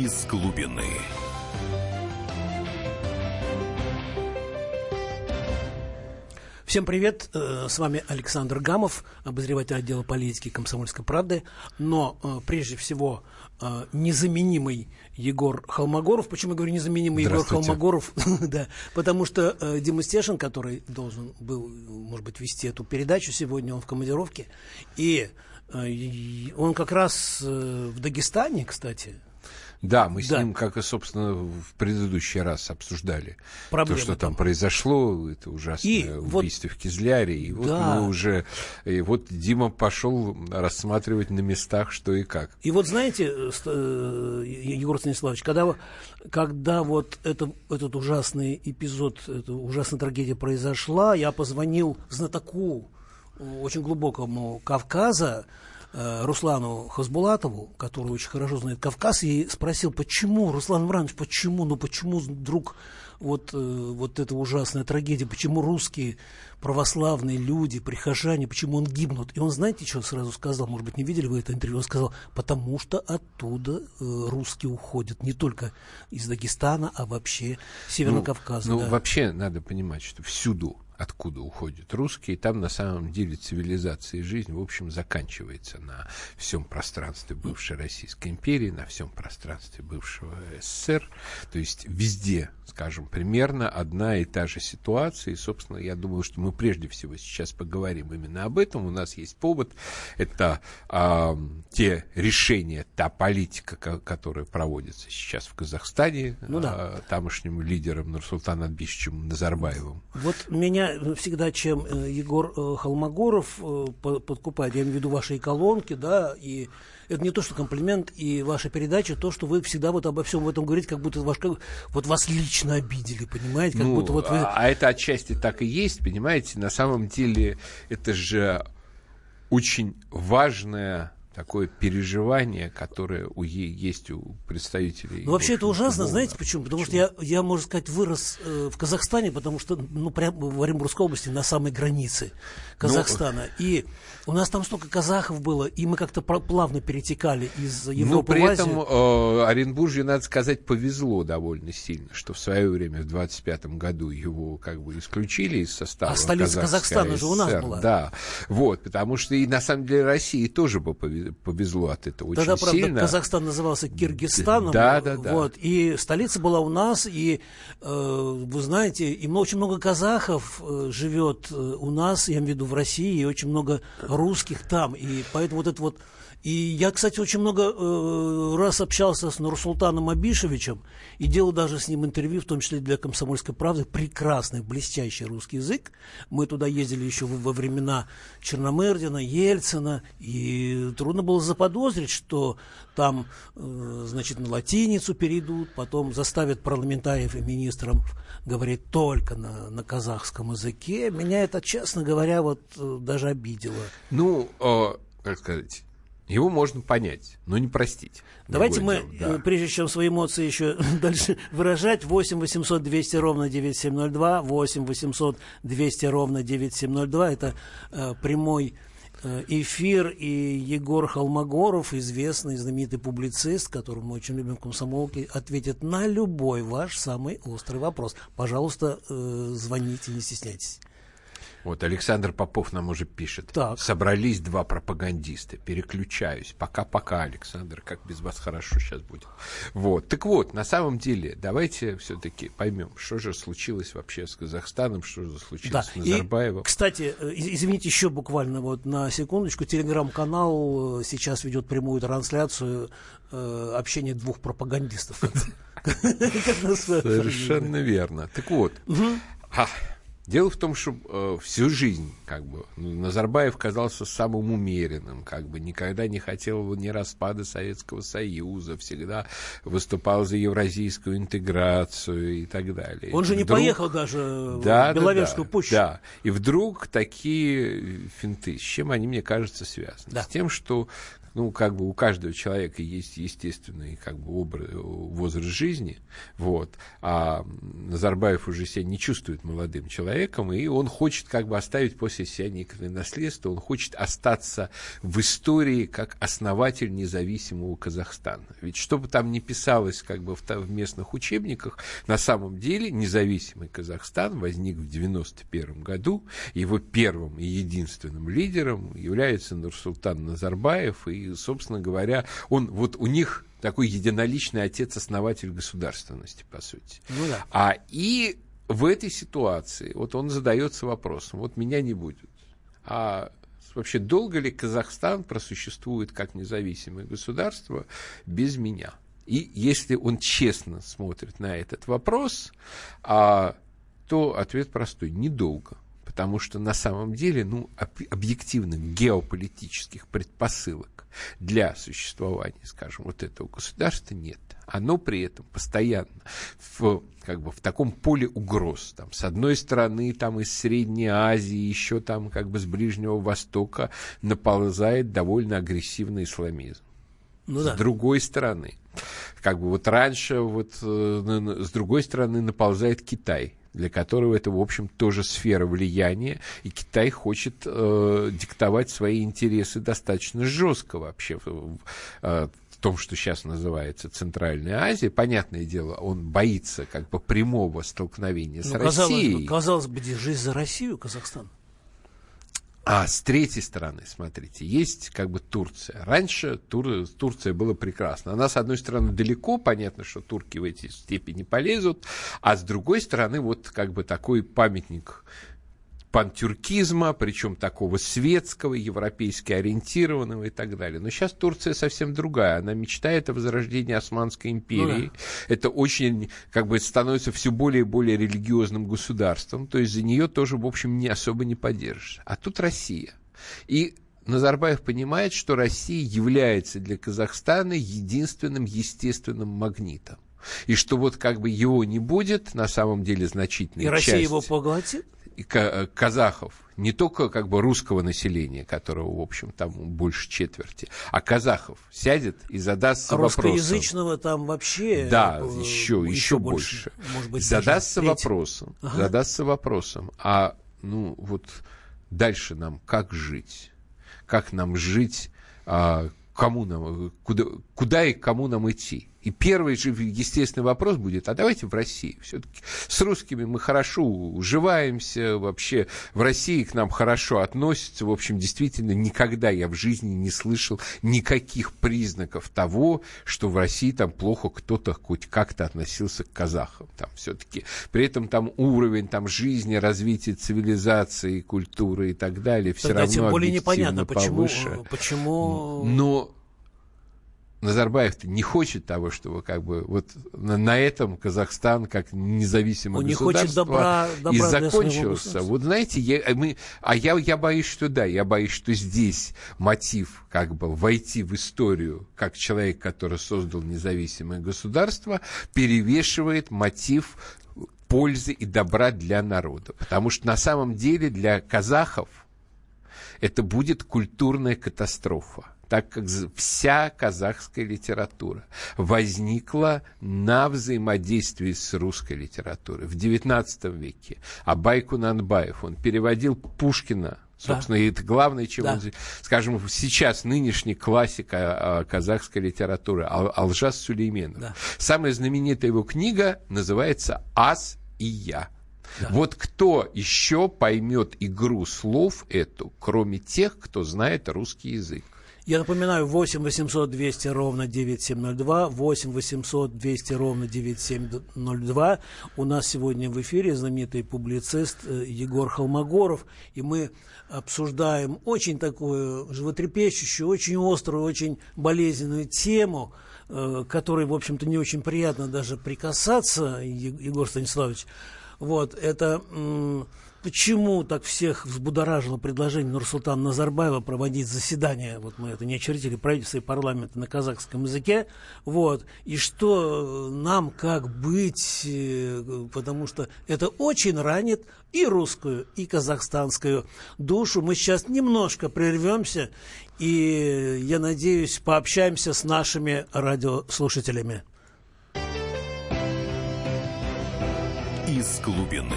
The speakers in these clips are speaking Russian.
из глубины. Всем привет, э, с вами Александр Гамов, обозреватель отдела политики «Комсомольской правды». Но э, прежде всего э, незаменимый Егор Холмогоров. Почему я говорю незаменимый Егор Холмогоров? да, потому что Дима Стешин, который должен был, может быть, вести эту передачу сегодня, он в командировке. И он как раз в Дагестане, кстати, да, мы с да. ним, как и, собственно, в предыдущий раз обсуждали Проблемы то, что там, там произошло, это ужасное и убийство вот, в Кизляре. И вот да. мы уже... И вот Дима пошел рассматривать на местах, что и как. И вот знаете, э, Егор Станиславович, когда, когда вот это, этот ужасный эпизод, эта ужасная трагедия произошла, я позвонил знатоку очень глубокому Кавказа, Э, Руслану Хасбулатову, который очень хорошо знает Кавказ, и спросил, почему, Руслан Иванович, почему, ну почему вдруг вот, э, вот эта ужасная трагедия, почему русские православные люди, прихожане, почему он гибнут? И он, знаете, что сразу сказал, может быть, не видели вы это интервью, он сказал, потому что оттуда э, русские уходят, не только из Дагестана, а вообще Северного ну, Кавказа. Ну, да. вообще надо понимать, что всюду откуда уходят русские, там на самом деле цивилизация и жизнь, в общем, заканчивается на всем пространстве бывшей Российской империи, на всем пространстве бывшего СССР. То есть везде, скажем, примерно одна и та же ситуация. И, собственно, я думаю, что мы прежде всего сейчас поговорим именно об этом. У нас есть повод. Это э, те решения, та политика, которая проводится сейчас в Казахстане ну, да. э, тамошним лидером Нурсултаном Адбишевичем Назарбаевым. Вот меня всегда, чем э, Егор э, Холмогоров э, подкупает, я имею в виду ваши колонки, да, и это не то, что комплимент, и ваша передача, то, что вы всегда вот обо всем этом говорите, как будто ваш, вот вас лично обидели, понимаете? Как ну, будто вот вы... а, а это отчасти так и есть, понимаете? На самом деле это же очень важная такое переживание, которое у, есть у представителей. Ну, вообще это ужасно, знаете почему? Потому почему? что я, я, можно сказать, вырос э, в Казахстане, потому что, ну, прямо в Оренбургской области, на самой границе Казахстана. Ну, и у нас там столько казахов было, и мы как-то плавно перетекали из ну, Европы Но при в Азию. этом э, Оренбуржье, надо сказать, повезло довольно сильно, что в свое время, в 25 году, его как бы исключили из состава А столица Казахстана же у нас была. Да, вот, потому что и на самом деле России тоже бы повезло от этого Тогда, очень правда, сильно. Казахстан назывался Киргизстаном. Да, да, да. Вот, и столица была у нас, и э, вы знаете, и очень много казахов э, живет э, у нас, я имею в виду в России, и очень много русских там, и поэтому вот это вот и я, кстати, очень много э, раз общался с Нурсултаном Абишевичем и делал даже с ним интервью, в том числе для «Комсомольской правды». Прекрасный, блестящий русский язык. Мы туда ездили еще во, времена Черномырдина, Ельцина, и трудно было заподозрить, что там, э, значит, на латиницу перейдут, потом заставят парламентариев и министров говорить только на, на казахском языке. Меня это, честно говоря, вот э, даже обидело. Ну, э, как сказать его можно понять, но не простить. Давайте мы, дело, да. прежде чем свои эмоции еще дальше выражать, 8 800 200 ровно 9702, 8 800 200 ровно 9702, это э, прямой э, эфир, и Егор Холмогоров, известный, знаменитый публицист, которого мы очень любим в комсомолке, ответит на любой ваш самый острый вопрос. Пожалуйста, э, звоните, не стесняйтесь. Вот Александр Попов нам уже пишет. Так. Собрались два пропагандиста. Переключаюсь. Пока-пока, Александр. Как без вас хорошо сейчас будет. Вот. Так вот, на самом деле, давайте все-таки поймем, что же случилось вообще с Казахстаном, что же случилось да. с Назарбаевым. И, кстати, э, извините, еще буквально вот на секундочку. Телеграм-канал э, сейчас ведет прямую трансляцию э, общения двух пропагандистов. Совершенно верно. Так вот. Дело в том, что э, всю жизнь как бы Назарбаев казался самым умеренным, как бы никогда не хотел ни распада Советского Союза, всегда выступал за евразийскую интеграцию и так далее. Он же вдруг... не поехал даже да, в Беловежскую да, пущу. Да, и вдруг такие финты, с чем они, мне кажется, связаны? Да. С тем, что ну, как бы у каждого человека есть естественный, как бы, образ, возраст жизни, вот, а Назарбаев уже себя не чувствует молодым человеком, и он хочет, как бы, оставить после себя некое наследство, он хочет остаться в истории как основатель независимого Казахстана. Ведь что бы там ни писалось, как бы, в, в местных учебниках, на самом деле независимый Казахстан возник в 91 году, его первым и единственным лидером является Нурсултан Назарбаев, и, собственно говоря, он, вот у них такой единоличный отец-основатель государственности, по сути. Ну, да. А и в этой ситуации вот он задается вопросом, вот меня не будет, а вообще долго ли Казахстан просуществует как независимое государство без меня? И если он честно смотрит на этот вопрос, а, то ответ простой – недолго потому что на самом деле, ну, объективных геополитических предпосылок для существования, скажем, вот этого государства нет. Оно при этом постоянно в, как бы, в таком поле угроз. Там, с одной стороны, там из Средней Азии, еще там как бы с Ближнего Востока наползает довольно агрессивный исламизм. Ну, да. С другой стороны, как бы вот раньше, вот э, с другой стороны наползает Китай для которого это, в общем, тоже сфера влияния, и Китай хочет э, диктовать свои интересы достаточно жестко вообще в, э, в том, что сейчас называется Центральная Азия. Понятное дело, он боится как бы прямого столкновения ну, с Россией. Казалось бы, держись за Россию, Казахстан. А с третьей стороны, смотрите, есть как бы Турция. Раньше Тур, Турция была прекрасна. Она, с одной стороны, далеко, понятно, что турки в эти степи не полезут, а с другой стороны, вот как бы такой памятник пантюркизма, причем такого светского, европейски ориентированного и так далее. Но сейчас Турция совсем другая. Она мечтает о возрождении Османской империи. Ну, да. Это очень, как бы, становится все более и более религиозным государством. То есть за нее тоже, в общем, не особо не поддержишь. А тут Россия. И Назарбаев понимает, что Россия является для Казахстана единственным естественным магнитом. И что вот как бы его не будет, на самом деле значительной И Россия его поглотит? Казахов, не только как бы русского населения, которого, в общем, там больше четверти, а казахов сядет и задастся вопросом. Русскоязычного там вообще Да, еще, еще, еще больше. больше. Может быть, задастся вопросом, ага. задастся вопросом, а ну вот дальше нам как жить? Как нам жить? А, кому нам, куда, куда и кому нам идти? И первый же естественный вопрос будет, а давайте в России. Все-таки с русскими мы хорошо уживаемся, вообще в России к нам хорошо относятся. В общем, действительно, никогда я в жизни не слышал никаких признаков того, что в России там плохо кто-то хоть как-то относился к казахам. Там все-таки при этом там уровень там, жизни, развития цивилизации, культуры и так далее все Тогда равно тем более непонятно, почему, почему... Но Назарбаев-то не хочет того, чтобы как бы вот на, на этом Казахстан как независимое Он государство не хочет добра, добра и закончился. Вот знаете, я, мы, а я, я боюсь, что да, я боюсь, что здесь мотив как бы войти в историю как человек, который создал независимое государство, перевешивает мотив пользы и добра для народа. Потому что на самом деле для казахов это будет культурная катастрофа так как вся казахская литература возникла на взаимодействии с русской литературой в XIX веке. Абай Кунанбаев, он переводил Пушкина Собственно, да. и это главное, чем да. он, скажем, сейчас нынешний классик а, казахской литературы Ал Алжас Сулейменов. Да. Самая знаменитая его книга называется «Ас и я». Да. Вот кто еще поймет игру слов эту, кроме тех, кто знает русский язык? Я напоминаю, 8 800 200 ровно 9702, 8 800 200 ровно 9702. У нас сегодня в эфире знаменитый публицист э, Егор Холмогоров, и мы обсуждаем очень такую животрепещущую, очень острую, очень болезненную тему, э, которой, в общем-то, не очень приятно даже прикасаться, Егор Станиславович. Вот, это почему так всех взбудоражило предложение Нурсултана Назарбаева проводить заседание, вот мы это не очередили, правительства и парламента на казахском языке, вот, и что нам как быть, э, потому что это очень ранит и русскую, и казахстанскую душу. Мы сейчас немножко прервемся и, я надеюсь, пообщаемся с нашими радиослушателями. Из глубины.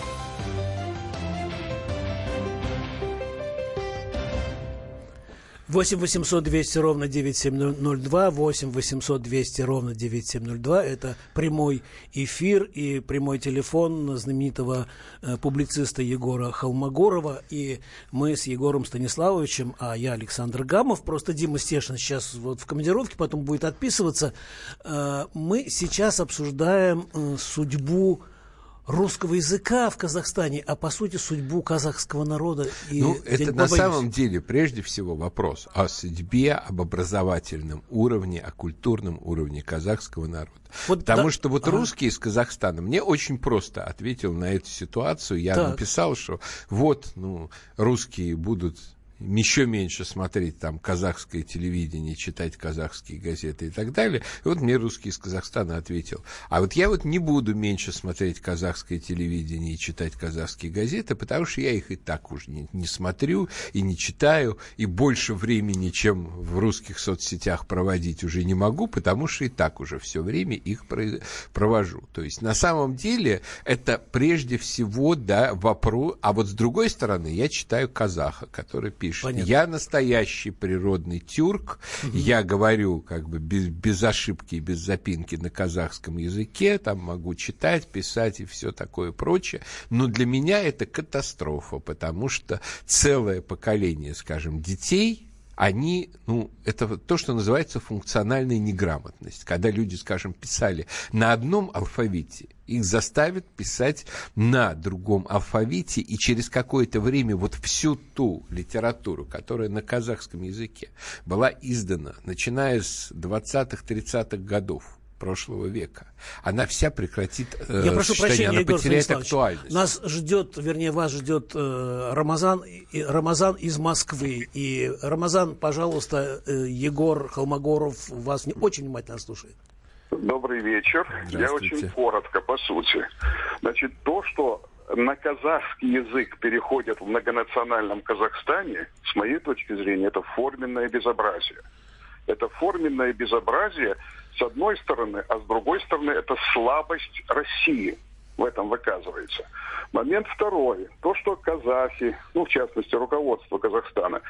8 800 200 ровно 9702, 8 800 200 ровно 9702. Это прямой эфир и прямой телефон знаменитого э, публициста Егора Холмогорова. И мы с Егором Станиславовичем, а я Александр Гамов, просто Дима Стешин сейчас вот в командировке, потом будет отписываться. Э, мы сейчас обсуждаем э, судьбу русского языка в Казахстане, а по сути судьбу казахского народа. И ну, это на самом деле прежде всего вопрос о судьбе, об образовательном уровне, о культурном уровне казахского народа. Вот Потому да, что вот а... русский из Казахстана мне очень просто ответил на эту ситуацию. Я так. написал, что вот, ну, русские будут еще меньше смотреть там казахское телевидение, читать казахские газеты и так далее. И вот мне русский из Казахстана ответил, а вот я вот не буду меньше смотреть казахское телевидение и читать казахские газеты, потому что я их и так уже не, не смотрю и не читаю, и больше времени, чем в русских соцсетях проводить уже не могу, потому что и так уже все время их провожу. То есть на самом деле это прежде всего да, вопрос, а вот с другой стороны я читаю казаха, который пишет пишет. Понятно. Я настоящий природный тюрк. Угу. Я говорю как бы без, без ошибки и без запинки на казахском языке. Там могу читать, писать и все такое прочее. Но для меня это катастрофа, потому что целое поколение, скажем, детей они, ну, это то, что называется функциональная неграмотность. Когда люди, скажем, писали на одном алфавите, их заставят писать на другом алфавите, и через какое-то время вот всю ту литературу, которая на казахском языке была издана, начиная с 20-30-х годов, прошлого века. Она вся прекратит э, Я прошу прощения, она Егор потеряет актуальность. Нас ждет, вернее, вас ждет э, Рамазан, и, Рамазан из Москвы. И Рамазан, пожалуйста, э, Егор Холмогоров вас не очень внимательно слушает. Добрый вечер. Я очень коротко, по сути. Значит, то, что на казахский язык переходят в многонациональном Казахстане, с моей точки зрения, это форменное безобразие. Это форменное безобразие, с одной стороны, а с другой стороны это слабость России в этом выказывается. Момент второй. То, что казахи, ну, в частности, руководство Казахстана,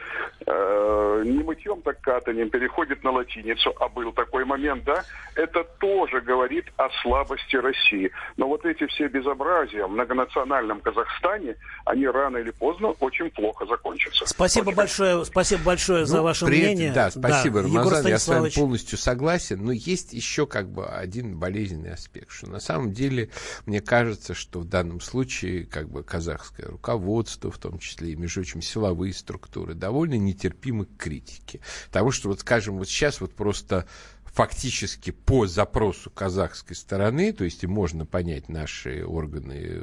э, не мытьем, так катанием переходит на латиницу, а был такой момент, да, это тоже говорит о слабости России. Но вот эти все безобразия в многонациональном Казахстане, они рано или поздно очень плохо закончатся. Спасибо очень большое, спасибо большое ну, за ваше при, мнение. Да, спасибо, да. Рамазан, я с вами полностью согласен, но есть еще как бы один болезненный аспект, что на самом деле, мне кажется, что в данном случае как бы казахское руководство, в том числе и, между прочим, силовые структуры, довольно нетерпимы к критике. Потому что, вот скажем, вот сейчас вот просто фактически по запросу казахской стороны, то есть и можно понять наши органы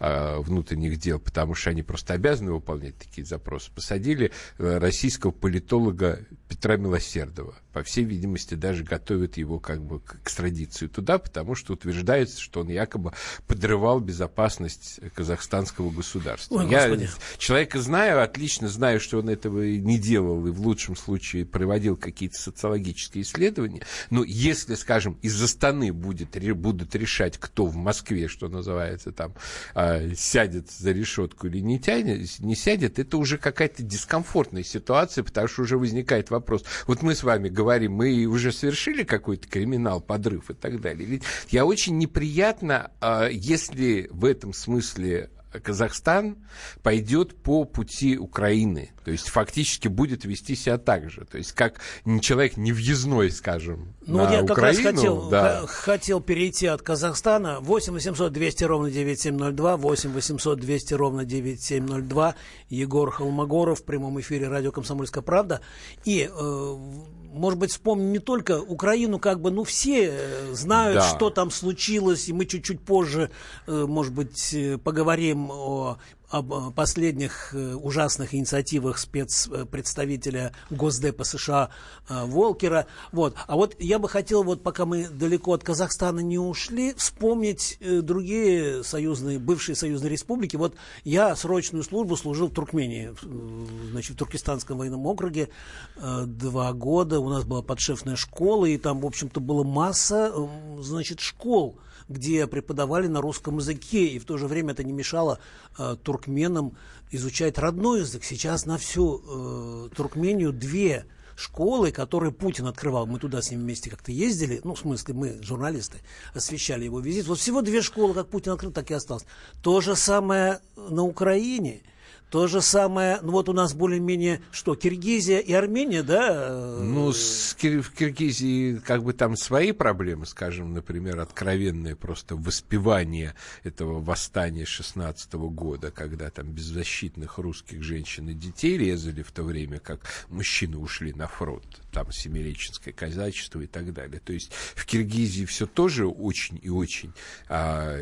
э, внутренних дел, потому что они просто обязаны выполнять такие запросы, посадили э, российского политолога Петра Милосердова. По всей видимости, даже готовят его как бы к экстрадиции туда, потому что утверждается, что он якобы подрывал безопасность казахстанского государства. Ой, Я господи. человека знаю, отлично знаю, что он этого не делал и в лучшем случае проводил какие-то социологические исследования. Но если, скажем, из Астаны будет, будут решать, кто в Москве, что называется, там, э, сядет за решетку или не, тянет, не сядет, это уже какая-то дискомфортная ситуация, потому что уже возникает вопрос, вопрос. Вот мы с вами говорим, мы уже совершили какой-то криминал, подрыв и так далее. Ведь я очень неприятно, а, если в этом смысле Казахстан пойдет по пути Украины. То есть фактически будет вести себя так же. То есть как человек не въездной, скажем, ну, на я Украину. как раз хотел, да. хотел перейти от Казахстана. 8 800 200 ровно 9702, 8 800 200 ровно 9702. Егор Холмогоров в прямом эфире радио «Комсомольская правда». И э, может быть, вспомним не только Украину, как бы, ну, все э, знают, да. что там случилось, и мы чуть-чуть позже, э, может быть, э, поговорим о об э, последних э, ужасных инициативах спецпредставителя Госдепа США э, Волкера. Вот. А вот я бы хотел, вот пока мы далеко от Казахстана не ушли, вспомнить другие союзные, бывшие союзные республики. Вот я срочную службу служил в Туркмении, значит, в Туркестанском военном округе два года. У нас была подшефная школа, и там, в общем-то, была масса, значит, школ где преподавали на русском языке, и в то же время это не мешало э, туркменам изучать родной язык. Сейчас на всю э, Туркмению две школы, которые Путин открывал. Мы туда с ним вместе как-то ездили, ну, в смысле, мы, журналисты, освещали его визит. Вот всего две школы, как Путин открыл, так и осталось. То же самое на Украине. То же самое, ну вот у нас более-менее, что, Киргизия и Армения, да? Ну, с Кир в Киргизии как бы там свои проблемы, скажем, например, откровенное просто воспевание этого восстания 16 -го года, когда там беззащитных русских женщин и детей резали в то время, как мужчины ушли на фронт, там Семиреченское казачество и так далее. То есть в Киргизии все тоже очень и очень а,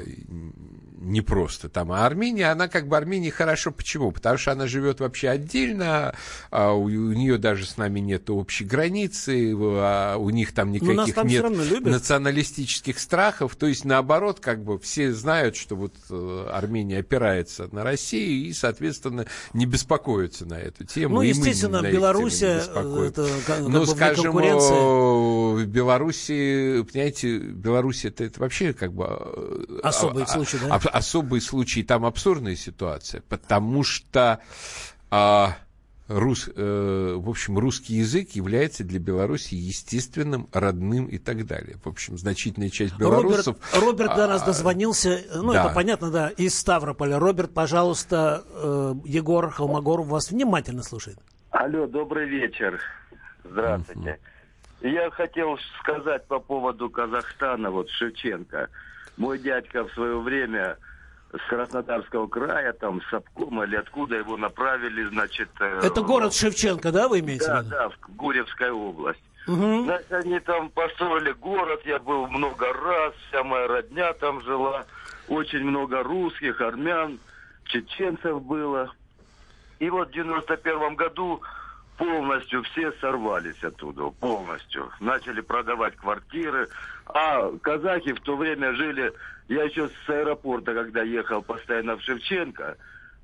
непросто. Там, а Армения, она как бы Армения хорошо, почему? потому что она живет вообще отдельно, а у, у нее даже с нами нет общей границы, а у них там никаких там нет националистических страхов, то есть наоборот, как бы все знают, что вот э, Армения опирается на Россию и, соответственно, не беспокоятся на эту тему. Ну, естественно, Беларусь это как, ну, как скажем, в Беларуси, понимаете, Беларусь это, это вообще как бы э, особый а, случай, да? особый случай, там абсурдная ситуация, потому что а, рус, э, в общем, русский язык является для Беларуси естественным, родным и так далее. В общем, значительная часть белорусов... Роберт, Роберт до нас а, дозвонился, ну, да. это понятно, да, из Ставрополя. Роберт, пожалуйста, э, Егор Холмогоров вас внимательно слушает. Алло, добрый вечер. Здравствуйте. Uh-huh. Я хотел сказать по поводу Казахстана, вот Шевченко. Мой дядька в свое время с Краснодарского края, там, с обкома или откуда его направили, значит... Э, Это город Шевченко, да, вы имеете да, в виду? Да, в Гурьевская область. Угу. Значит, они там построили город, я был много раз, вся моя родня там жила, очень много русских, армян, чеченцев было. И вот в 91 году полностью все сорвались оттуда, полностью. Начали продавать квартиры. А казахи в то время жили я еще с аэропорта, когда ехал постоянно в Шевченко,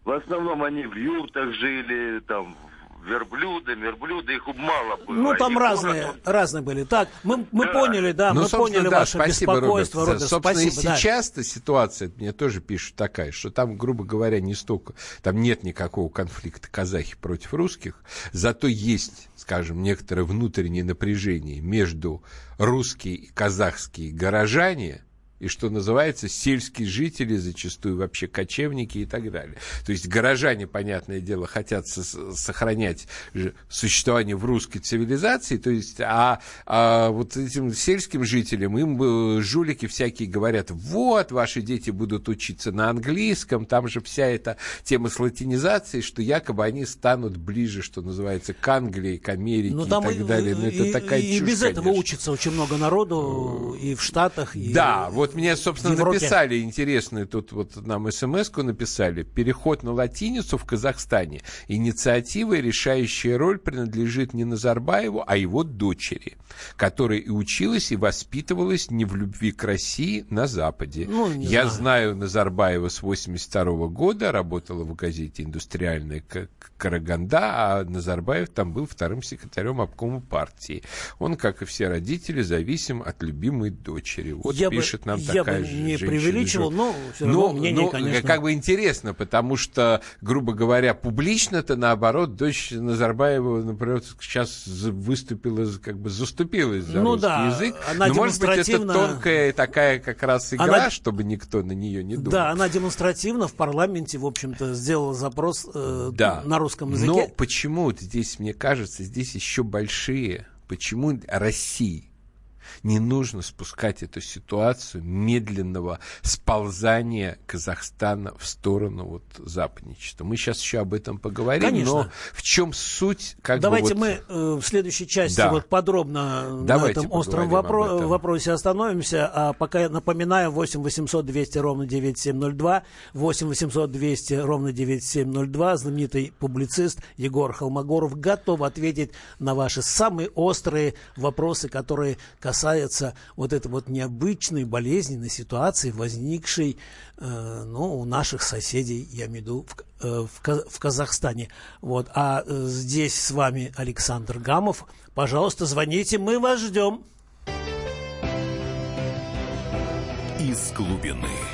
в основном они в юртах жили, там, верблюды, верблюды, их мало было. Ну, там разные, город, разные были. Так, мы, мы да. поняли, да, ну, мы поняли да, ваше спасибо, беспокойство, Роберт. Роберт собственно, спасибо, и сейчас-то да. ситуация, мне тоже пишут такая, что там, грубо говоря, не столько, там нет никакого конфликта казахи против русских, зато есть, скажем, некоторое внутреннее напряжение между русские и казахские горожане, и, что называется, сельские жители, зачастую вообще кочевники и так далее. То есть горожане, понятное дело, хотят сохранять существование в русской цивилизации, то есть, а, а вот этим сельским жителям им э, жулики всякие говорят, вот, ваши дети будут учиться на английском, там же вся эта тема с латинизацией, что якобы они станут ближе, что называется, к Англии, к Америке ну, и так и, далее. Но ну, это такая и, чушь, и без конечно. этого учится очень много народу и в Штатах, и Да, вот мне, собственно, написали интересную, тут вот нам смс написали, переход на латиницу в Казахстане. Инициатива и решающая роль принадлежит не Назарбаеву, а его дочери, которая и училась, и воспитывалась не в любви к России на Западе. Ну, Я знаю. знаю Назарбаева с 82 -го года, работала в газете «Индустриальная Караганда», а Назарбаев там был вторым секретарем обкома партии. Он, как и все родители, зависим от любимой дочери. Вот Я пишет бы... нам нам Я такая бы не женщина преувеличивал, но все равно Ну, мнение, ну, конечно. как бы интересно, потому что, грубо говоря, публично-то, наоборот, дочь Назарбаева, например, сейчас выступила, как бы заступилась за Ну русский да, язык. она Но, может быть, это тонкая такая как раз игра, Она- чтобы никто на нее не думал. Да, она демонстративно в парламенте, в общем-то, сделала запрос э, Да. на русском языке. Но почему здесь, мне кажется, здесь еще большие, почему России не нужно спускать эту ситуацию медленного сползания Казахстана в сторону вот западничества. Мы сейчас еще об этом поговорим, Конечно. но в чем суть? Как бы Давайте вот- мы э, в следующей части Да. вот подробно Давайте на этом остром вопро- об этом. вопросе остановимся. А пока я напоминаю, 8 800 200 ровно 9702, 8 800 200 ровно 9702, знаменитый публицист Егор Холмогоров готов ответить на ваши самые острые вопросы, которые касаются вот этой вот необычной болезненной ситуации, возникшей э, ну, у наших соседей, я имею в виду, в, э, в в Казахстане. Вот. А э, здесь с вами Александр Гамов. Пожалуйста, звоните, мы вас ждем. Из глубины.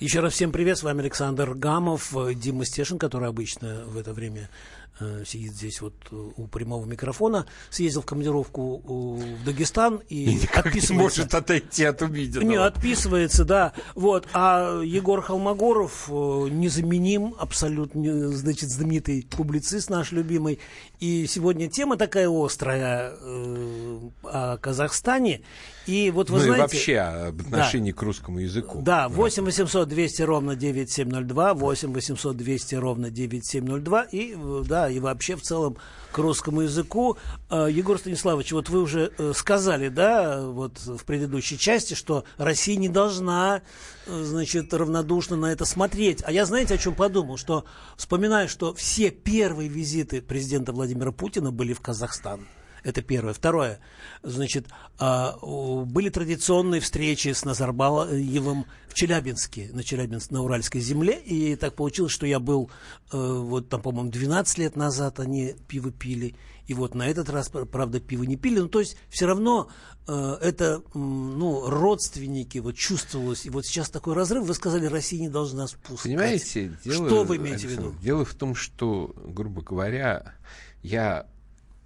Еще раз всем привет, с вами Александр Гамов, э, Дима Стешин, который обычно в это время э, сидит здесь вот э, у прямого микрофона, съездил в командировку э, в Дагестан и, И никак не отписывается. может отойти от увиденного. Не, отписывается, да. Вот. А Егор Холмогоров э, незаменим, абсолютно, значит, знаменитый публицист наш любимый. И сегодня тема такая острая э, о Казахстане. И вот вы ну знаете... и вообще об отношении к русскому языку. Да, 8 800 200 ровно 9702, 8 800 200 ровно 9702 и, э, да, и вообще в целом к русскому языку. Э, Егор Станиславович, вот вы уже э, сказали, да, вот в предыдущей части, что Россия не должна, значит, равнодушно на это смотреть. А я, знаете, о чем подумал? Что, вспоминаю, что все первые визиты президента Владимира Путина были в Казахстан. Это первое. Второе. Значит, а, были традиционные встречи с Назарбаевым в Челябинске, на Челябинск, на Уральской земле. И так получилось, что я был, э, вот там, по-моему, 12 лет назад они пиво пили. И вот на этот раз, пр- правда, пиво не пили. Ну, то есть, все равно э, это, ну, родственники, вот чувствовалось. И вот сейчас такой разрыв. Вы сказали, Россия не должна спускать. Понимаете, дело, Что вы имеете в виду? Александр, Дело в том, что, грубо говоря, я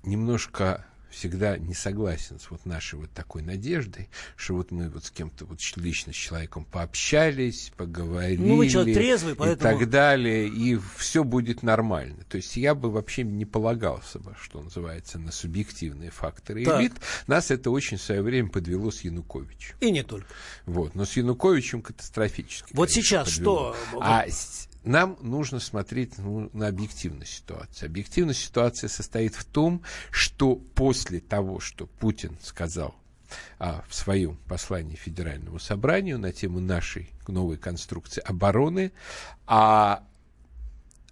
немножко всегда не согласен с вот нашей вот такой надеждой, что вот мы вот с кем-то вот лично с человеком пообщались, поговорили Ну, вы человек трезвый, поэтому- и так далее, и все будет нормально. То есть я бы вообще не полагался бы, что называется, на субъективные факторы Так. элит. Нас это очень в свое время подвело с Януковичем. И не только. Вот. Но с Януковичем катастрофически. Вот конечно, сейчас подвело. что? А с- нам нужно смотреть ну, на объективную ситуацию. Объективная ситуация состоит в том, что после того, что Путин сказал а, в своем послании Федеральному собранию на тему нашей новой конструкции обороны, а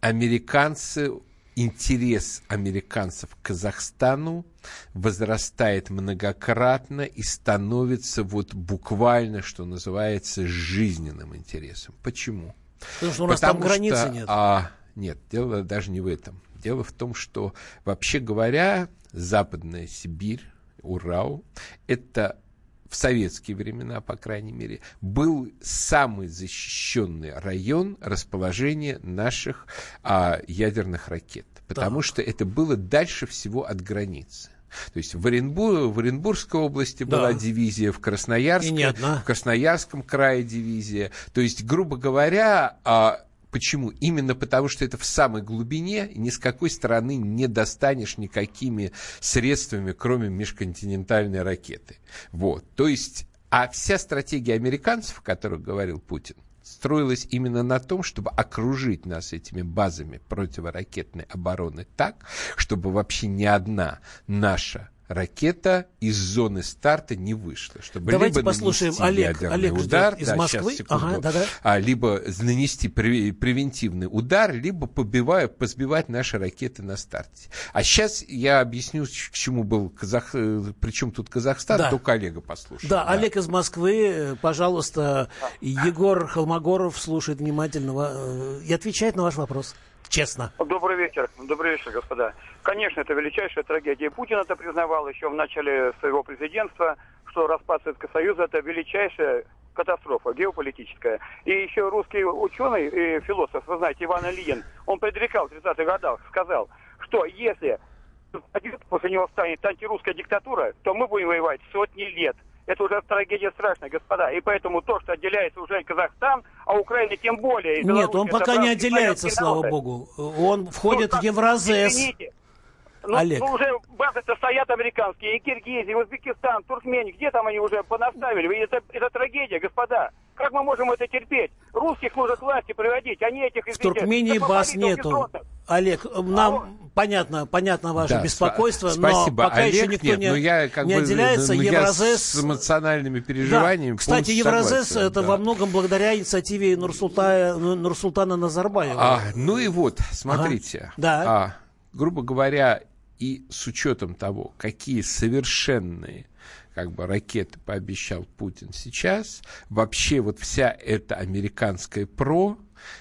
американцы интерес американцев к Казахстану возрастает многократно и становится вот буквально, что называется, жизненным интересом. Почему? Потому что у нас Потому там границы что, нет. а, нет, дело даже не в этом. Дело в том, что, вообще говоря, Западная Сибирь, Урал, это в советские времена, по крайней мере, был самый защищенный район расположения наших а, ядерных ракет. Потому Так. что это было дальше всего от границы. То есть в, Оренбур, в Оренбургской области Да. была дивизия, в Красноярске, в Красноярском крае дивизия. То есть, грубо говоря, а, почему? Именно потому, что это в самой глубине, ни с какой стороны не достанешь никакими средствами, кроме межконтинентальной ракеты. Вот. То есть, а вся стратегия американцев, о которых говорил Путин, строилась именно на том, чтобы окружить нас этими базами противоракетной обороны так, чтобы вообще ни одна наша ракета из зоны старта не вышла. Чтобы Давайте либо послушаем Олег, Олег удар, из да, Москвы. Сейчас, ага, да, да. А, либо нанести превентивный удар, либо побивая, позбивать наши ракеты на старте. А сейчас я объясню, к чему был Казах... Э, причем тут Казахстан, да. только Олега послушай. Да, да, Олег из Москвы, пожалуйста, Егор Холмогоров слушает внимательно э, и отвечает на ваш вопрос. Честно. Добрый вечер. Добрый вечер, господа. Конечно, это величайшая трагедия. Путин это признавал еще в начале своего президентства, что распад Советского Союза это величайшая катастрофа геополитическая. И еще русский ученый и философ, вы знаете, Иван Ильин, он предрекал в 30-х годах, сказал, что если после него станет антирусская диктатура, то мы будем воевать сотни лет. Это уже трагедия страшная, господа. И поэтому то, что отделяется уже Казахстан, а Украина тем более... Нет, он пока не отделяется, слава богу. Он входит ну, в Евразес. Извините, ну, Олег. ну уже базы-то стоят американские, и Киргизия, и Узбекистан, Туркмения, где там они уже понаставили? Это, это трагедия, господа. Как мы можем это терпеть? Русских нужно к власти приводить, а не этих, извините... В Туркмении баз нету. Олег, нам а понятно, понятно ваше да, беспокойство, сп- спасибо. но пока Олег, еще никто нет, не, но я, как не бы, отделяется. Ну, Евразес... с эмоциональными переживаниями да. Кстати, Евразес согласен, это да. во многом благодаря инициативе Нурсултана, Нурсултана Назарбаева. А, ну и вот, смотрите. Ага. Да. А, грубо говоря, и с учетом того, какие совершенные как бы ракеты пообещал Путин сейчас, вообще вот вся эта американская ПРО,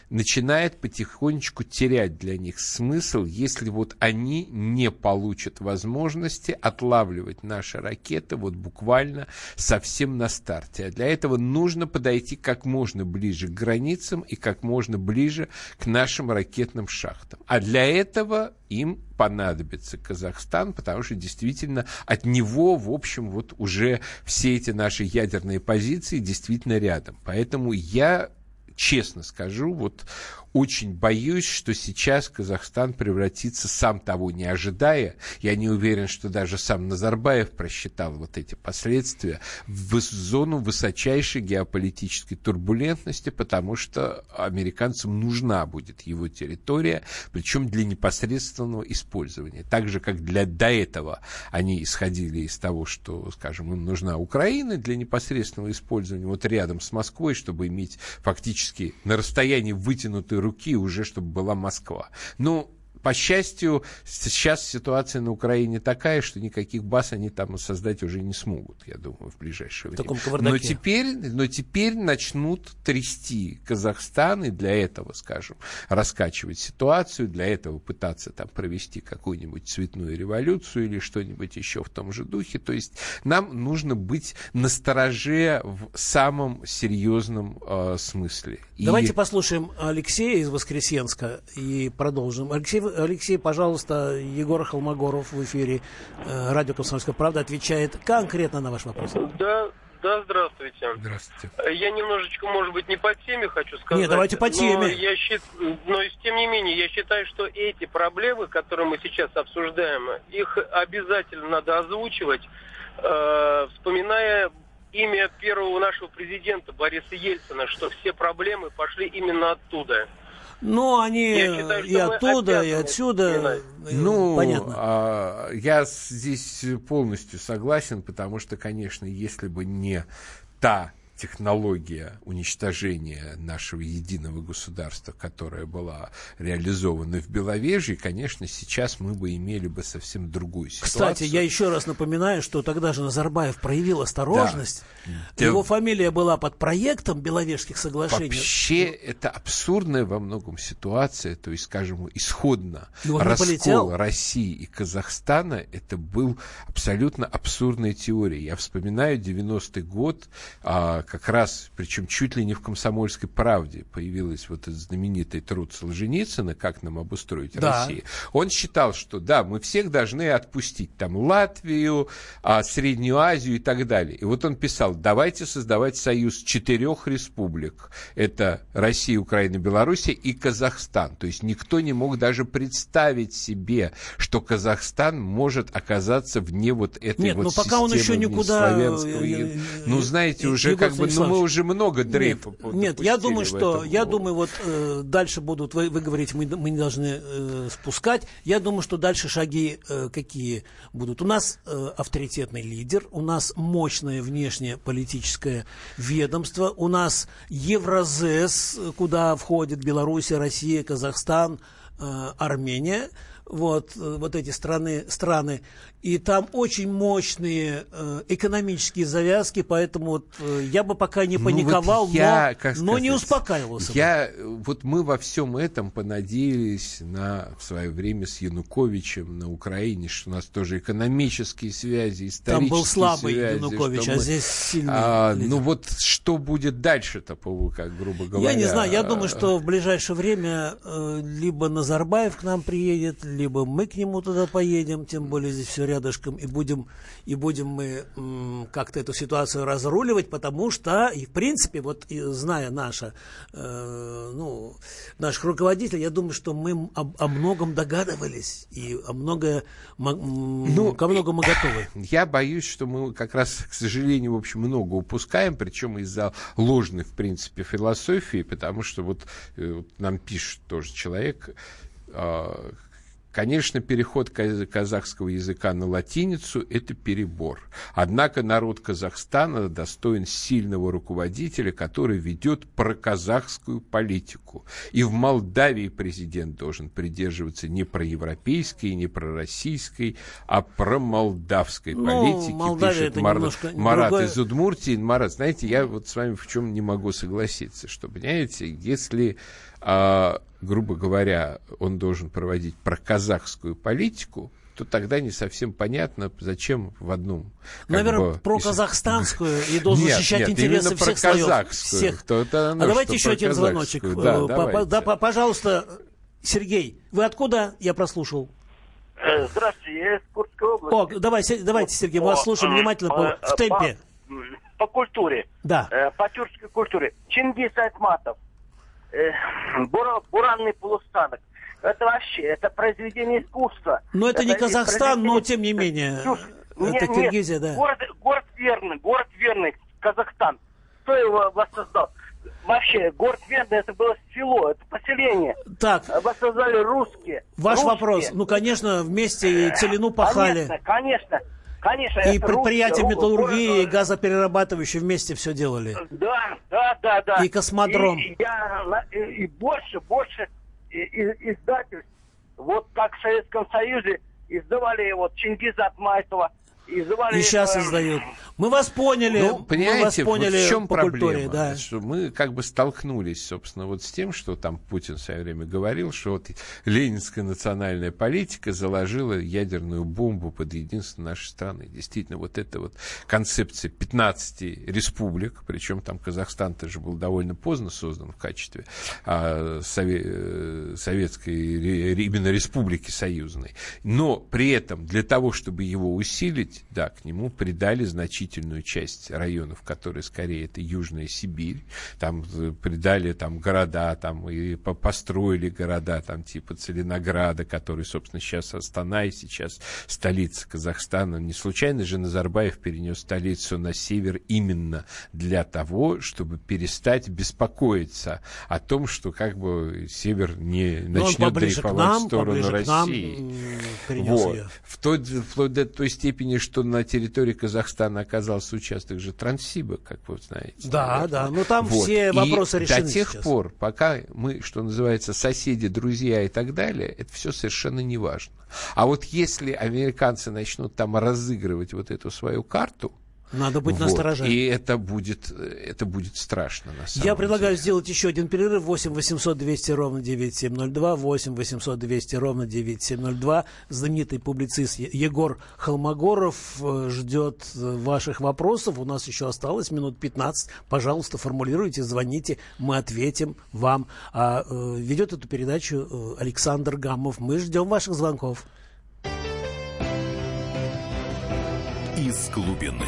начинает потихонечку терять для них смысл, если вот они не получат возможности отлавливать наши ракеты вот буквально совсем на старте. А для этого нужно подойти как можно ближе к границам и как можно ближе к нашим ракетным шахтам. А для этого им понадобится Казахстан, потому что действительно от него, в общем, вот уже все эти наши ядерные позиции действительно рядом. Поэтому я честно скажу, вот очень боюсь, что сейчас Казахстан превратится, сам того не ожидая, я не уверен, что даже сам Назарбаев просчитал вот эти последствия, в зону высочайшей геополитической турбулентности, потому что американцам нужна будет его территория, причем для непосредственного использования. Так же, как для до этого они исходили из того, что, скажем, им нужна Украина для непосредственного использования вот рядом с Москвой, чтобы иметь фактически на расстоянии вытянутой руки уже, чтобы была Москва. Ну, по счастью, сейчас ситуация на Украине такая, что никаких баз они там создать уже не смогут, я думаю, в ближайшее время. Но теперь, но теперь начнут трясти Казахстан, и для этого, скажем, раскачивать ситуацию, для этого пытаться там провести какую-нибудь цветную революцию или что-нибудь еще в том же духе. То есть нам нужно быть настороже в самом серьезном э, смысле. Давайте и... послушаем Алексея из Воскресенска и продолжим. Алексей Алексей, пожалуйста, Егор Холмогоров в эфире э, радио «Комсомольская правда» отвечает конкретно на ваш вопрос. Да, да, здравствуйте. Здравствуйте. Я немножечко, может быть, не по теме хочу сказать. Нет, давайте по теме. Но, я счит... но тем не менее, я считаю, что эти проблемы, которые мы сейчас обсуждаем, их обязательно надо озвучивать, э, вспоминая имя первого нашего президента Бориса Ельцина, что все проблемы пошли именно оттуда. Ну, они считаю, и оттуда, и отсюда. Ну, понятно. А, я здесь полностью согласен, потому что, конечно, если бы не та технология уничтожения нашего единого государства, которая была реализована в Беловежье, конечно, сейчас мы бы имели бы совсем другую ситуацию. Кстати, я еще раз напоминаю, что тогда же Назарбаев проявил осторожность. Да. Его фамилия была под проектом Беловежских соглашений. Вообще, это абсурдная во многом ситуация. То есть, скажем, исходно раскол России и Казахстана, это был абсолютно абсурдная теория. Я вспоминаю 90-й год, а, как раз, причем чуть ли не в «Комсомольской правде» появилась вот этот знаменитый труд Солженицына «Как нам обустроить да. Россию». Он считал, что да, мы всех должны отпустить, там, Латвию, а, Среднюю Азию и так далее. И вот он писал, давайте создавать союз четырех республик. Это Россия, Украина, Белоруссия и Казахстан. То есть никто не мог даже представить себе, что Казахстан может оказаться вне вот этой Нет, вот но пока он еще никуда... Ну, знаете, уже как бы, ну, мы уже много дрейфа Нет, нет я думаю, что, я думаю, вот э, дальше будут, вы, вы говорите, мы, мы не должны э, спускать. Я думаю, что дальше шаги э, какие будут. У нас э, авторитетный лидер, у нас мощное внешнее политическое ведомство, у нас Евразес, куда входит Белоруссия, Россия, Казахстан, э, Армения – вот, э, вот эти страны, страны, и там очень мощные э, экономические завязки, поэтому вот, э, я бы пока не паниковал, ну, вот я, но, но не успокаивался. Я, вот мы во всем этом понадеялись на в свое время с Януковичем на Украине, что у нас тоже экономические связи, исторические Там был слабый связи, Янукович, а мы, здесь сильный. А, ну вот что будет дальше-то, как грубо говоря? Я не знаю, я думаю, что в ближайшее время э, либо Назарбаев к нам приедет, либо мы к нему туда поедем, тем более здесь все рядышком, и будем, и будем мы как-то эту ситуацию разруливать, потому что, и в принципе, вот и зная наша, э, ну, наших руководителей, я думаю, что мы о, о многом догадывались, и о многое, ну, ко многому готовы. Я боюсь, что мы как раз, к сожалению, в общем, много упускаем, причем из-за ложной, в принципе, философии, потому что вот, э, вот нам пишет тоже человек, а, Конечно, переход казахского языка на латиницу – это перебор. Однако народ Казахстана достоин сильного руководителя, который ведет проказахскую политику. И в Молдавии президент должен придерживаться не проевропейской, не пророссийской, а промолдавской ну, политики, Молдавия пишет Мар... Марат другое... из Удмуртии. Марат, знаете, я вот с вами в чем не могу согласиться, что, понимаете, если а, грубо говоря, он должен проводить проказахскую политику, то тогда не совсем понятно, зачем в одном. Наверное, бы, про казахстанскую и должен нет, защищать нет, интересы всех слоев. Всех. То это оно, а давайте еще один звоночек. Да, э, да, пожалуйста, Сергей, вы откуда? Я прослушал. Э, здравствуйте, я из Курской области. О, давай, давайте, Сергей, мы вас слушаем внимательно по, в темпе. По, по культуре. Да. Э, по тюркской культуре. Чингис Айтматов э, буранный полустанок. Это вообще, это произведение искусства. Но это, это не Казахстан, но тем не менее. это Киргизия, да. Город, город Верный, город Верный, Казахстан. Кто его воссоздал? Вообще, город Верный это было село, это поселение. Так. Воссоздали русские. Ваш русские. вопрос. Ну, конечно, вместе и целину пахали. Конечно, конечно. Конечно, и предприятия металлургии, и газоперерабатывающие вместе все делали. Да, да, да, да. И космодром. И, я, и, и больше, больше и, и, издательств. Вот как в Советском Союзе издавали вот Чингиза Атмайтова, и, и сейчас издают. Мы вас поняли. Ну, понимаете, мы вас поняли вот в чем по проблема? Культуре, да. Что мы как бы столкнулись, собственно, вот с тем, что там Путин в свое время говорил, что вот ленинская национальная политика заложила ядерную бомбу под единство нашей страны. Действительно, вот эта вот концепция 15 республик, причем там Казахстан тоже был довольно поздно создан в качестве а, сове, э, советской именно республики союзной. Но при этом для того, чтобы его усилить, есть, да, к нему придали значительную часть районов, которые скорее это Южная Сибирь, там э, придали там города, там и построили города, там типа Целинограда, который, собственно, сейчас Астана и сейчас столица Казахстана. Не случайно же Назарбаев перенес столицу на север именно для того, чтобы перестать беспокоиться о том, что как бы север не начнет дрейфовать нам, в сторону России. Вот. В той, вплоть до той степени, что на территории Казахстана оказался участок же Транссиба, как вы знаете. Да, да, но там вот. все вопросы и решены до тех сейчас. пор, пока мы, что называется, соседи, друзья и так далее, это все совершенно не важно. А вот если американцы начнут там разыгрывать вот эту свою карту, надо быть вот. настороже. И это будет, это будет страшно, на самом Я предлагаю деле. сделать еще один перерыв. 8 800 200 ровно 9702. 8 800 200 ровно 9702. Знаменитый публицист Егор Холмогоров э, ждет э, ваших вопросов. У нас еще осталось минут 15. Пожалуйста, формулируйте, звоните, мы ответим вам. А э, ведет эту передачу Александр Гамов. Мы ждем ваших звонков. Из глубины.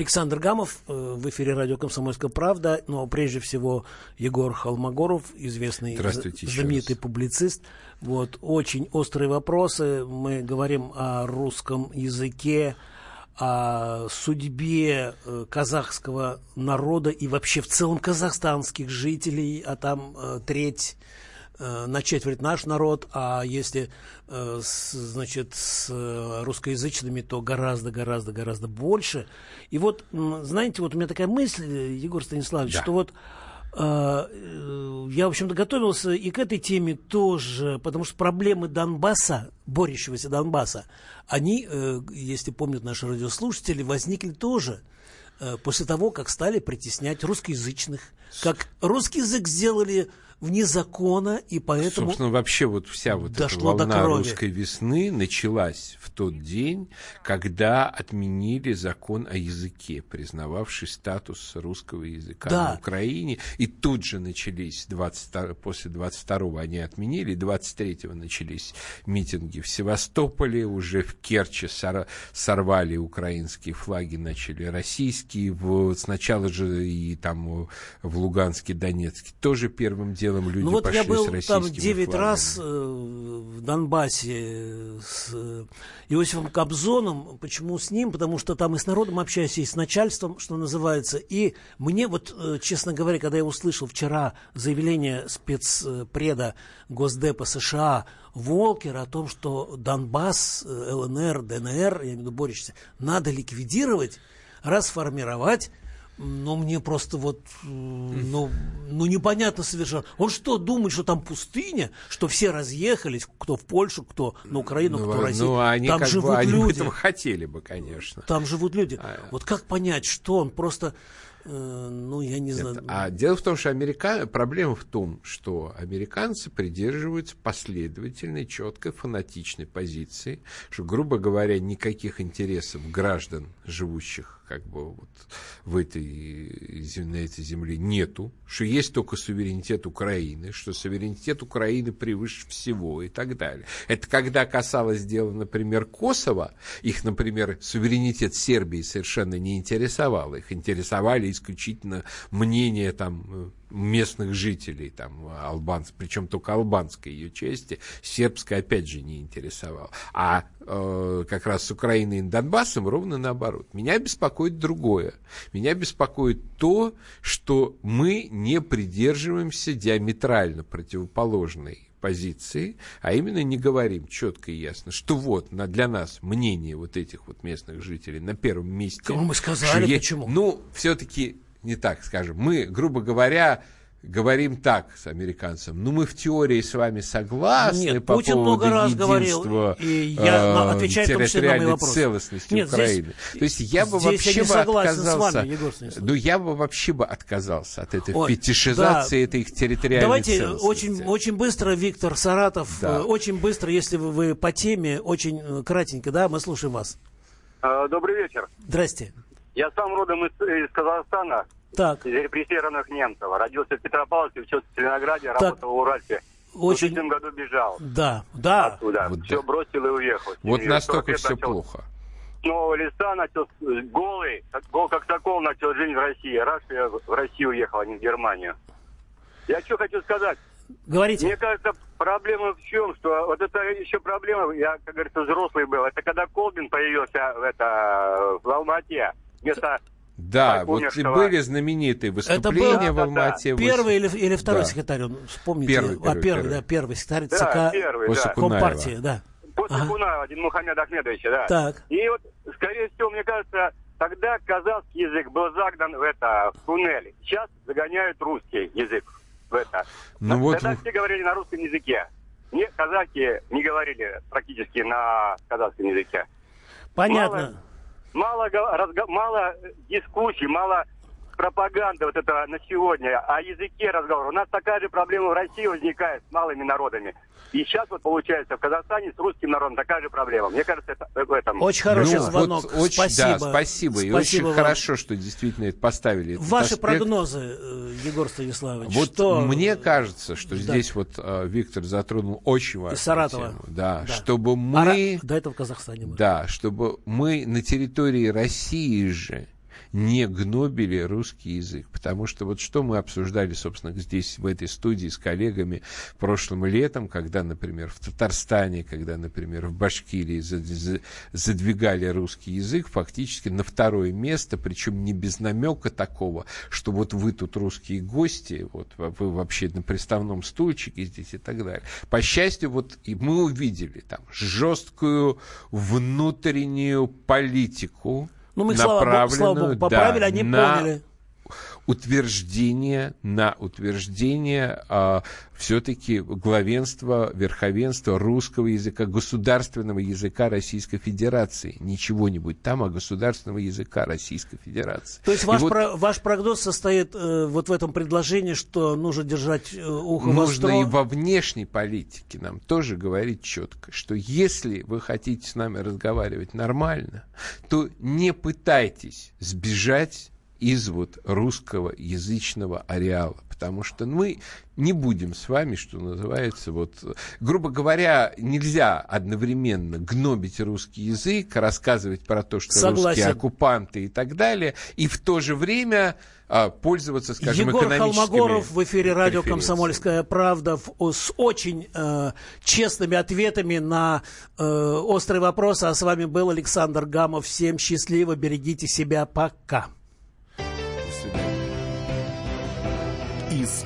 Александр Гамов э, в эфире радио «Комсомольская правда», но прежде всего Егор Холмогоров, известный знаменитый публицист. Вот, очень острые вопросы. Мы говорим о русском языке, о судьбе э, казахского народа и вообще в целом казахстанских жителей, а там э, треть Э, на четверть наш народ, а если, э, с, значит, с э, русскоязычными, то гораздо, гораздо, гораздо больше. И вот, знаете, вот у меня такая мысль, Егор Станиславович, да. что вот я, в общем-то, готовился и к этой теме тоже, потому что проблемы Донбасса, борющегося Донбасса, они, если помнят наши радиослушатели, возникли тоже после того, как стали притеснять русскоязычных, как русский язык сделали вне закона, и поэтому... Собственно, вообще вот вся вот эта волна русской весны началась в тот день, когда отменили закон о языке, признававший статус русского языка да. на Украине, и тут же начались, 22, после 22-го они отменили, 23-го начались митинги в Севастополе, уже в Керчи сор, сорвали украинские флаги, начали российские, в, сначала же и там в Луганске, Донецке тоже первым делом люди ну, вот пошли я был с там девять раз э, в Донбассе с э, Иосифом Кобзоном. Почему с ним? Потому что там и с народом общаюсь, и с начальством, что называется. И мне вот, э, честно говоря, когда я услышал вчера заявление спецпреда Госдепа США Волкера о том, что Донбасс, э, ЛНР, ДНР, я имею в виду борющийся, надо ликвидировать, расформировать но мне просто вот, ну, ну непонятно совершенно. Он что, думает, что там пустыня, что все разъехались, кто в Польшу, кто на Украину, ну, кто в Россию. Ну, они там живут бы, они люди. этого хотели бы, конечно. Там живут люди. А... Вот как понять, что он просто... Э, ну, я не знаю. А дело в том, что америка... проблема в том, что американцы придерживаются последовательной, четкой, фанатичной позиции, что, грубо говоря, никаких интересов граждан, живущих как бы вот в этой, на этой земле нету, что есть только суверенитет Украины, что суверенитет Украины превыше всего и так далее. Это когда касалось дела, например, Косово, их, например, суверенитет Сербии совершенно не интересовал, их интересовали исключительно мнения там местных жителей, там, албанцев, причем только албанской ее части, сербской, опять же, не интересовал. А э, как раз с Украиной и Донбассом ровно наоборот. Меня беспокоит другое. Меня беспокоит то, что мы не придерживаемся диаметрально противоположной позиции, а именно не говорим четко и ясно, что вот на, для нас мнение вот этих вот местных жителей на первом месте. Кому мы сказали, почему? ну, все-таки не так скажем. Мы, грубо говоря, говорим так с американцем. Ну, мы в теории с вами согласны Нет, по Путин поводу много раз говорил, и я э, территориальной целостности Нет, Украины. Здесь, То есть я бы вообще я бы отказался. Вами, Егор ну, я бы вообще бы отказался от этой Ой, фетишизации да. этой территориальной Давайте целостности. очень, очень быстро, Виктор Саратов, да. Э, очень быстро, если вы, вы по теме, очень э, кратенько, да, мы слушаем вас. А, добрый вечер. Здрасте. Я сам родом из, из Казахстана, так. из репрессированных немцев. Родился в Петропавловске, учился в Целинограде, так. работал в Уральске. Очень... В 2000 году бежал. Да, да. Оттуда. Вот все да. бросил и уехал. Вот настолько все начал... плохо. С нового листа начал голый, гол как такого начал жизнь в России. Раз я в Россию уехал, а не в Германию. Я что хочу сказать. Говорите. Мне кажется, проблема в чем, что вот это еще проблема, я, как говорится, взрослый был. Это когда Колбин появился в, это, в Алмате вместо да, вот были знаменитые выступления был, в Алмате. Да, да. Первый или, или второй да. секретарь, вспомните. Первый, первый, а, первый, первый, да, первый секретарь да, ЦК первый, После да. Компартии, да. После ага. Кунаева, один Мухаммед Ахмедовича, да. Так. И вот, скорее всего, мне кажется, тогда казахский язык был загнан в это, в туннель. Сейчас загоняют русский язык в это. Ну, вот... Тогда все говорили на русском языке. Не, казахи не говорили практически на казахском языке. Понятно. Мало, мало, разго... мало дискуссий, мало пропаганда вот это на сегодня, о языке разговор. У нас такая же проблема в России возникает с малыми народами. И сейчас вот получается в Казахстане с русским народом такая же проблема. Мне кажется, это в этом. Очень хороший ну, звонок. Вот, очень, спасибо. Да, спасибо. спасибо. И очень вам. хорошо, что действительно это поставили. Ваши аспект. прогнозы, э, Егор Станиславович. Вот что... мне кажется, что да. здесь вот uh, Виктор затронул очень важную Саратова. тему. Да, да. чтобы мы... А, до этого в Казахстане. Мы. Да, чтобы мы на территории России же не гнобили русский язык. Потому что вот что мы обсуждали, собственно, здесь, в этой студии с коллегами прошлым летом, когда, например, в Татарстане, когда, например, в Башкирии задвигали русский язык фактически на второе место, причем не без намека такого, что вот вы тут русские гости, вот вы вообще на приставном стульчике здесь и так далее. По счастью, вот и мы увидели там жесткую внутреннюю политику, ну, мы, слава богу, слава богу, поправили, да, они на поняли утверждение, на утверждение а, все-таки главенства, верховенства русского языка, государственного языка Российской Федерации. Не чего-нибудь там, а государственного языка Российской Федерации. То есть ваш, вот, про, ваш прогноз состоит э, вот в этом предложении, что нужно держать э, ухо Нужно востро... и во внешней политике нам тоже говорить четко, что если вы хотите с нами разговаривать нормально, то не пытайтесь сбежать из вот русского язычного ареала. Потому что мы не будем с вами, что называется, вот, грубо говоря, нельзя одновременно гнобить русский язык, рассказывать про то, что Согласен. русские оккупанты и так далее, и в то же время а, пользоваться, скажем, Егор Холмогоров в эфире радио «Комсомольская правда» в, с очень э, честными ответами на э, острые вопросы. А с вами был Александр Гамов. Всем счастливо, берегите себя, пока.